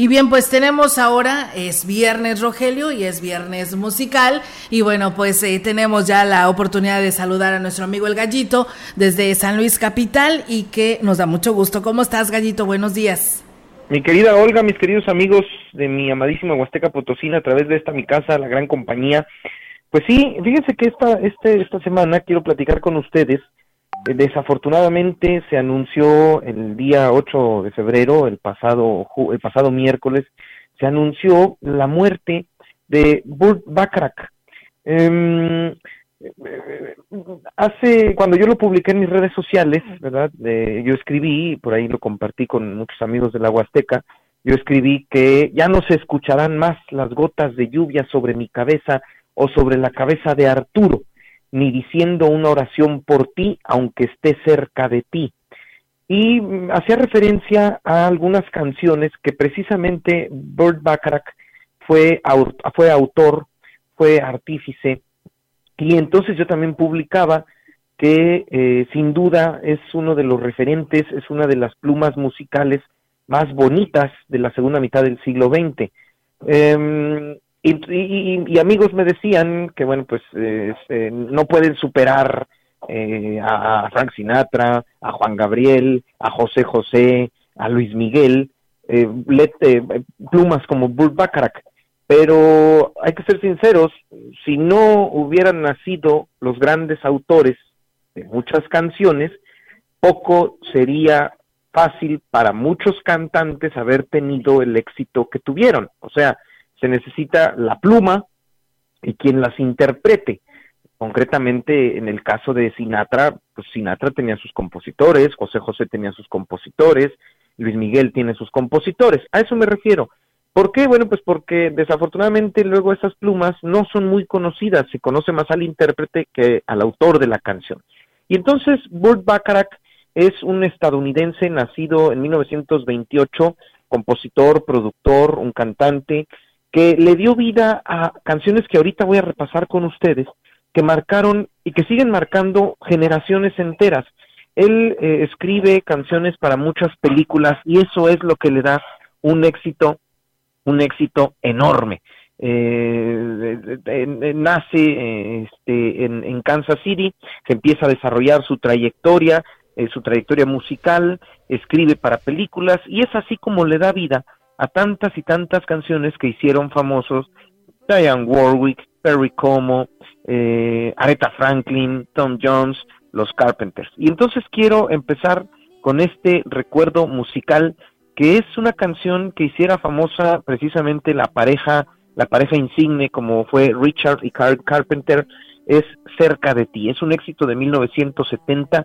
Y bien, pues tenemos ahora, es viernes Rogelio y es viernes musical. Y bueno, pues eh, tenemos ya la oportunidad de saludar a nuestro amigo el Gallito desde San Luis Capital y que nos da mucho gusto. ¿Cómo estás, Gallito? Buenos días. Mi querida Olga, mis queridos amigos de mi amadísima Huasteca Potosina, a través de esta mi casa, la gran compañía. Pues sí, fíjense que esta, este, esta semana quiero platicar con ustedes desafortunadamente se anunció el día 8 de febrero, el pasado, el pasado miércoles, se anunció la muerte de Burt Bacharach. Em, hace, cuando yo lo publiqué en mis redes sociales, ¿verdad? yo escribí, por ahí lo compartí con muchos amigos de la Huasteca, yo escribí que ya no se escucharán más las gotas de lluvia sobre mi cabeza o sobre la cabeza de Arturo ni diciendo una oración por ti, aunque esté cerca de ti. Y hacía referencia a algunas canciones que precisamente Burt Bacharach fue, fue autor, fue artífice, y entonces yo también publicaba que eh, sin duda es uno de los referentes, es una de las plumas musicales más bonitas de la segunda mitad del siglo XX. Y, amigos me decían que, bueno, pues este, no pueden superar eh, a, Frank Sinatra, a Juan Gabriel, a José José, a Luis Miguel, eh, eh, plumas como Bull Bacharach. Pero hay que ser sinceros, si no hubieran nacido los grandes autores de muchas canciones, poco sería fácil para muchos cantantes haber tenido el éxito que tuvieron. O sea, se necesita la pluma y quien las interprete. Concretamente, en el caso de Sinatra, pues Sinatra tenía sus compositores, José José tenía sus compositores, Luis Miguel tiene sus compositores. A eso me refiero. ¿Por qué? Bueno, pues porque desafortunadamente luego esas plumas no son muy conocidas, se conoce más al intérprete que al autor de la canción. Y entonces Burt Bacharach es un estadounidense nacido en 1928, compositor, productor, un cantante, que le dio vida a canciones que ahorita voy a repasar con ustedes, que marcaron y que siguen marcando generaciones enteras. Él eh, escribe canciones para muchas películas y eso es lo que le da un éxito, un éxito enorme. Eh, nace este, en, Kansas City, se empieza a desarrollar su trayectoria, eh, su trayectoria musical, escribe para películas y es así como le da vida a tantas y tantas canciones que hicieron famosos Diane Warwick, Perry Como, eh, Aretha Franklin, Tom Jones, los Carpenters. Y entonces quiero empezar con este recuerdo musical que es una canción que hiciera famosa precisamente la pareja, la pareja insigne como fue Richard y Carl Carpenter, es Cerca de ti. Es un éxito de 1970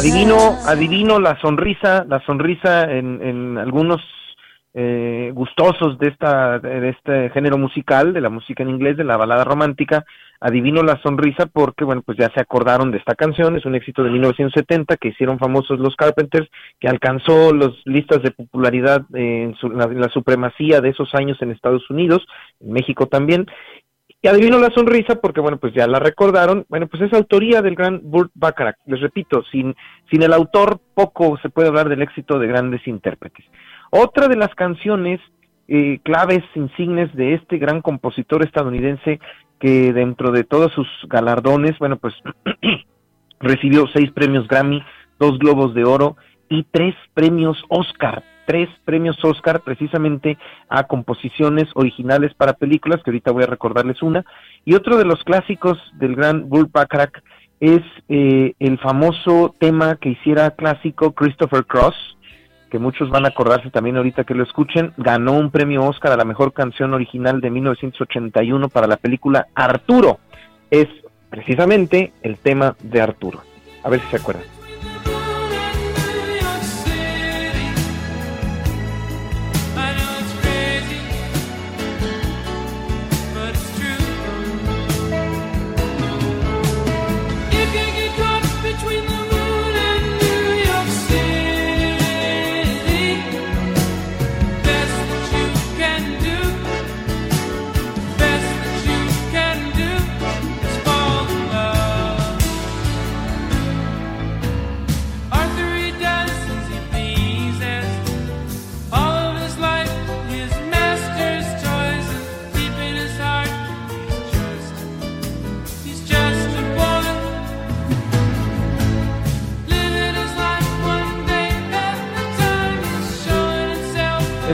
Adivino, adivino la sonrisa, la sonrisa en, en algunos eh, gustosos de esta de este género musical, de la música en inglés, de la balada romántica, adivino la sonrisa porque bueno pues ya se acordaron de esta canción, es un éxito de 1970 que hicieron famosos los Carpenters, que alcanzó las listas de popularidad en, la, supremacía de esos años en Estados Unidos, en México también, y adivino la sonrisa porque, bueno, pues ya la recordaron. Bueno, pues es autoría del gran Burt Bacharach. Les repito, sin, sin el autor poco se puede hablar del éxito de grandes intérpretes. Otra de las canciones eh, claves, insignes de este gran compositor estadounidense que dentro de todos sus galardones, bueno, pues recibió seis premios Grammy, dos Globos de Oro y tres premios Oscar, tres premios Oscar precisamente a composiciones originales para películas, que ahorita voy a recordarles una, y otro de los clásicos del gran Bull Bacharach es eh, el famoso tema que hiciera clásico Christopher Cross, que muchos van a acordarse también ahorita que lo escuchen, ganó un premio Oscar a la mejor canción original de 1981 para la película Arturo. Es precisamente el tema de Arturo. A ver si se acuerdan.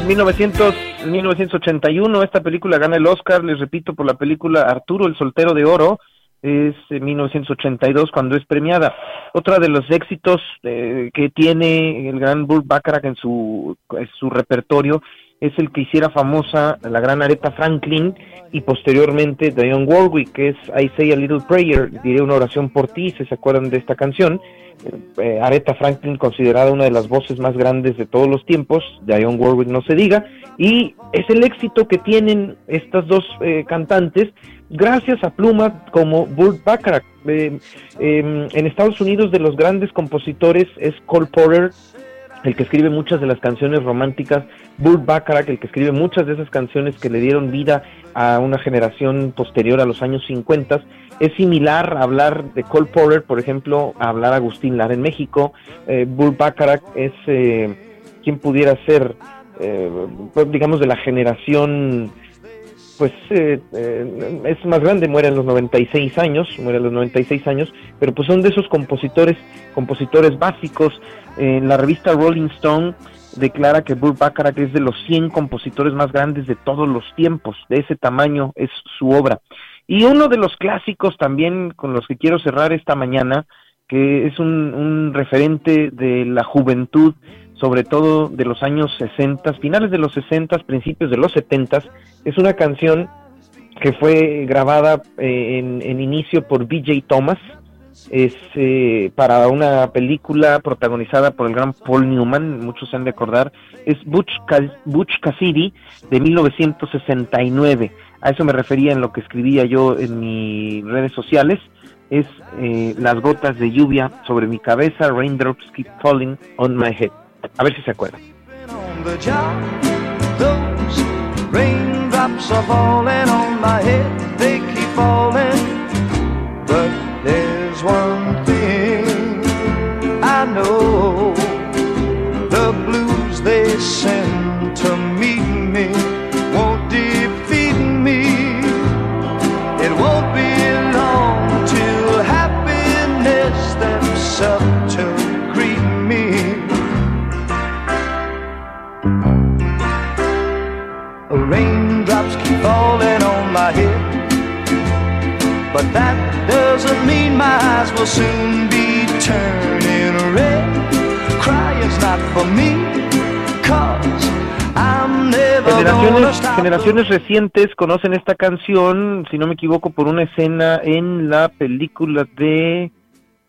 1981 esta película gana el Oscar, les repito, por la película Arturo el Soltero de Oro, es 1982 cuando es premiada. Otra de los éxitos eh, que tiene el gran Bull Bacharach en su, en su repertorio es el que hiciera famosa la gran Aretha Franklin y posteriormente Dionne Warwick, que es I Say a Little Prayer, diré una oración por ti, si se acuerdan de esta canción. Eh, Aretha Franklin considerada una de las voces más grandes de todos los tiempos, Dionne Warwick no se diga, y es el éxito que tienen estas dos eh, cantantes gracias a plumas como Burt Bacharach. Eh, em, en Estados Unidos de los grandes compositores es Cole Porter, el que escribe muchas de las canciones románticas, Burt Bacharach, el que escribe muchas de esas canciones que le dieron vida a una generación posterior a los años 50. Es similar a hablar de Cole Porter, por ejemplo, a hablar a Agustín Lara en México. Eh, Bacharach es eh, quien pudiera ser, eh, digamos, de la generación pues eh, eh, es más grande, muere a los 96 años, muere a los 96 años, pero pues son de esos compositores, compositores básicos. En la revista Rolling Stone declara que Burt Bacharach es de los 100 compositores más grandes de todos los tiempos, de ese tamaño es su obra. Y uno de los clásicos también con los que quiero cerrar esta mañana, que es un, un referente de la juventud sobre todo de los años 60, finales de los 60, principios de los 70, es una canción que fue grabada eh, en, inicio por BJ Thomas, es eh, para una película protagonizada por el gran Paul Newman, muchos se han de acordar, es Butch, Butch Cassidy de 1969. A eso me refería en lo que escribía yo en mis redes sociales. Es eh, las gotas de lluvia sobre mi cabeza, raindrops keep falling on my head. A ver si se acuerdan. Will soon be turning red. Crying's not for me, cause I'm never generaciones, generaciones recientes conocen esta canción, si no me equivoco, por una escena en la película de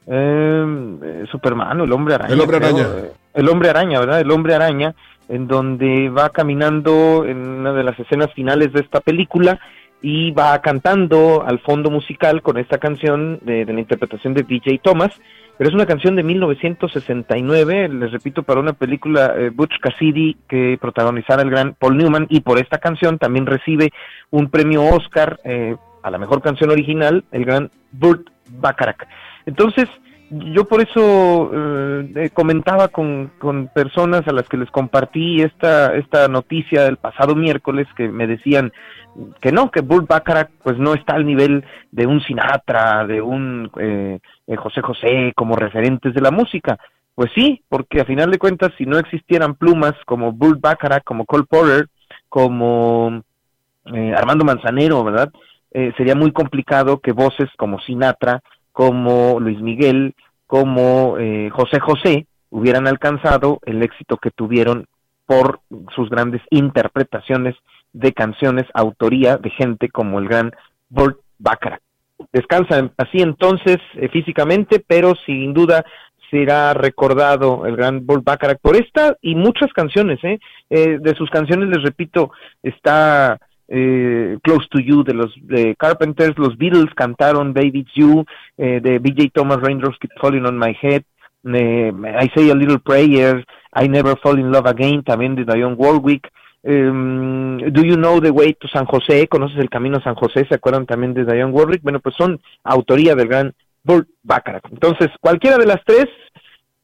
eh, Superman, el hombre araña. El hombre araña. El hombre araña, ¿verdad? El hombre araña en donde va caminando en una de las escenas finales de esta película y va cantando al fondo musical con esta canción de, la interpretación de DJ Thomas, pero es una canción de 1969, les repito, para una película eh, Butch Cassidy que protagonizara el gran Paul Newman y por esta canción también recibe un premio Oscar eh, a la mejor canción original, el gran Burt Bacharach. Entonces, yo por eso eh, eh, comentaba con, con, personas a las que les compartí esta, esta noticia del pasado miércoles que me decían que no, que Burt Bacharach pues no está al nivel de un Sinatra, de un eh, José José como referentes de la música. Pues sí, porque a final de cuentas, si no existieran plumas como Bull Baccarat, como Cole Porter, como eh, Armando Manzanero, ¿verdad? Eh, sería muy complicado que voces como Sinatra, como Luis Miguel, como eh, José José hubieran alcanzado el éxito que tuvieron por sus grandes interpretaciones de canciones, autoría de gente como el gran Burt Baccarat. Descansa así entonces físicamente, pero sin duda será recordado el gran Burt Bacharach por esta y muchas canciones, ¿eh? ¿eh? de sus canciones les repito, está eh, Close to You de los de Carpenters, los Beatles cantaron Baby You, eh, de BJ Thomas Raindrops Keep Falling on My Head, eh, I Say a Little Prayer, I Never Fall in Love Again, también de Dionne Warwick, um, Do You Know the Way to San José, ¿conoces el camino a San José? ¿Se acuerdan también de Dionne Warwick? Bueno, pues son autoría del gran Burt Baccarat. Entonces, cualquiera de las tres,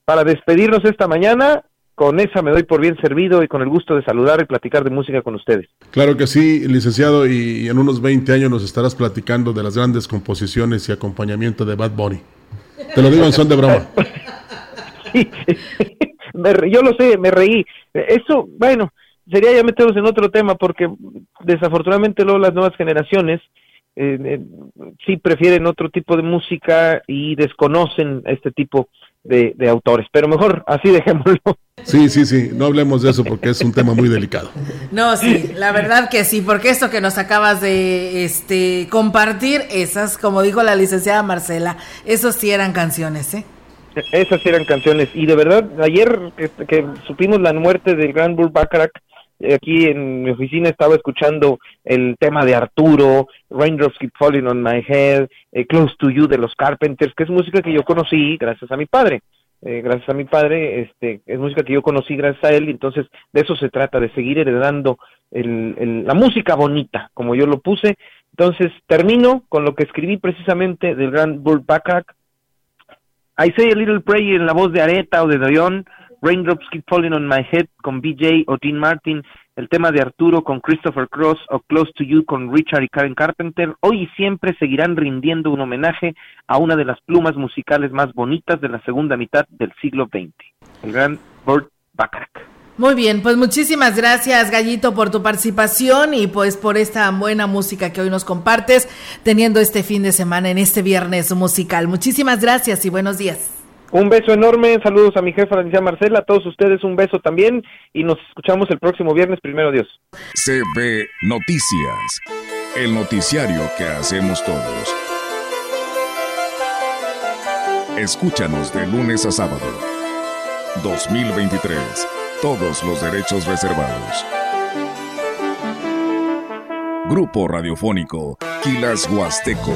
para despedirnos esta mañana, con esa me doy por bien servido y con el gusto de saludar y platicar de música con ustedes. Claro que sí, licenciado, y en unos 20 años nos estarás platicando de las grandes composiciones y acompañamiento de Bad Bunny. Te lo digo en son de broma. yo lo sé, me reí. Eso, bueno, sería ya meternos en otro tema porque desafortunadamente luego las nuevas generaciones eh, eh, sí prefieren otro tipo de música y desconocen este tipo de, autores. Pero mejor así dejémoslo. Sí, sí, sí, no hablemos de eso porque es un tema muy delicado. No, sí, la verdad que sí, porque esto que nos acabas de este compartir, esas, como dijo la licenciada Marcela, esos sí eran canciones, ¿eh? Esas sí eran canciones. Y de verdad, ayer que, supimos la muerte del gran Bull Bacharach, aquí en mi oficina estaba escuchando el tema de Arturo, Raindrops Keep Falling on My Head, eh, Close to You de los Carpenters, que es música que yo conocí gracias a mi padre. Eh, gracias a mi padre, este, es música que yo conocí gracias a él, y entonces de eso se trata, de seguir heredando el, la música bonita, como yo lo puse. Entonces termino con lo que escribí precisamente del gran Bull Backrack. I say a little prayer en la voz de Areta o de Dion, Raindrops Keep Falling on My Head con BJ o Dean Martin, el tema de Arturo con Christopher Cross o Close to You con Richard y Karen Carpenter, hoy y siempre seguirán rindiendo un homenaje a una de las plumas musicales más bonitas de la segunda mitad del siglo XX, el gran Burt Bacharach. Muy bien, pues muchísimas gracias Gallito por tu participación y pues por esta buena música que hoy nos compartes teniendo este fin de semana en este viernes musical. Muchísimas gracias y buenos días. Un beso enorme, saludos a mi jefa, la Marcela, a todos ustedes un beso también y nos escuchamos el próximo viernes, primero Dios. CB Noticias, el noticiario que hacemos todos. Escúchanos de lunes a sábado. 2023, todos los derechos reservados. Grupo Radiofónico Quilas Huasteco,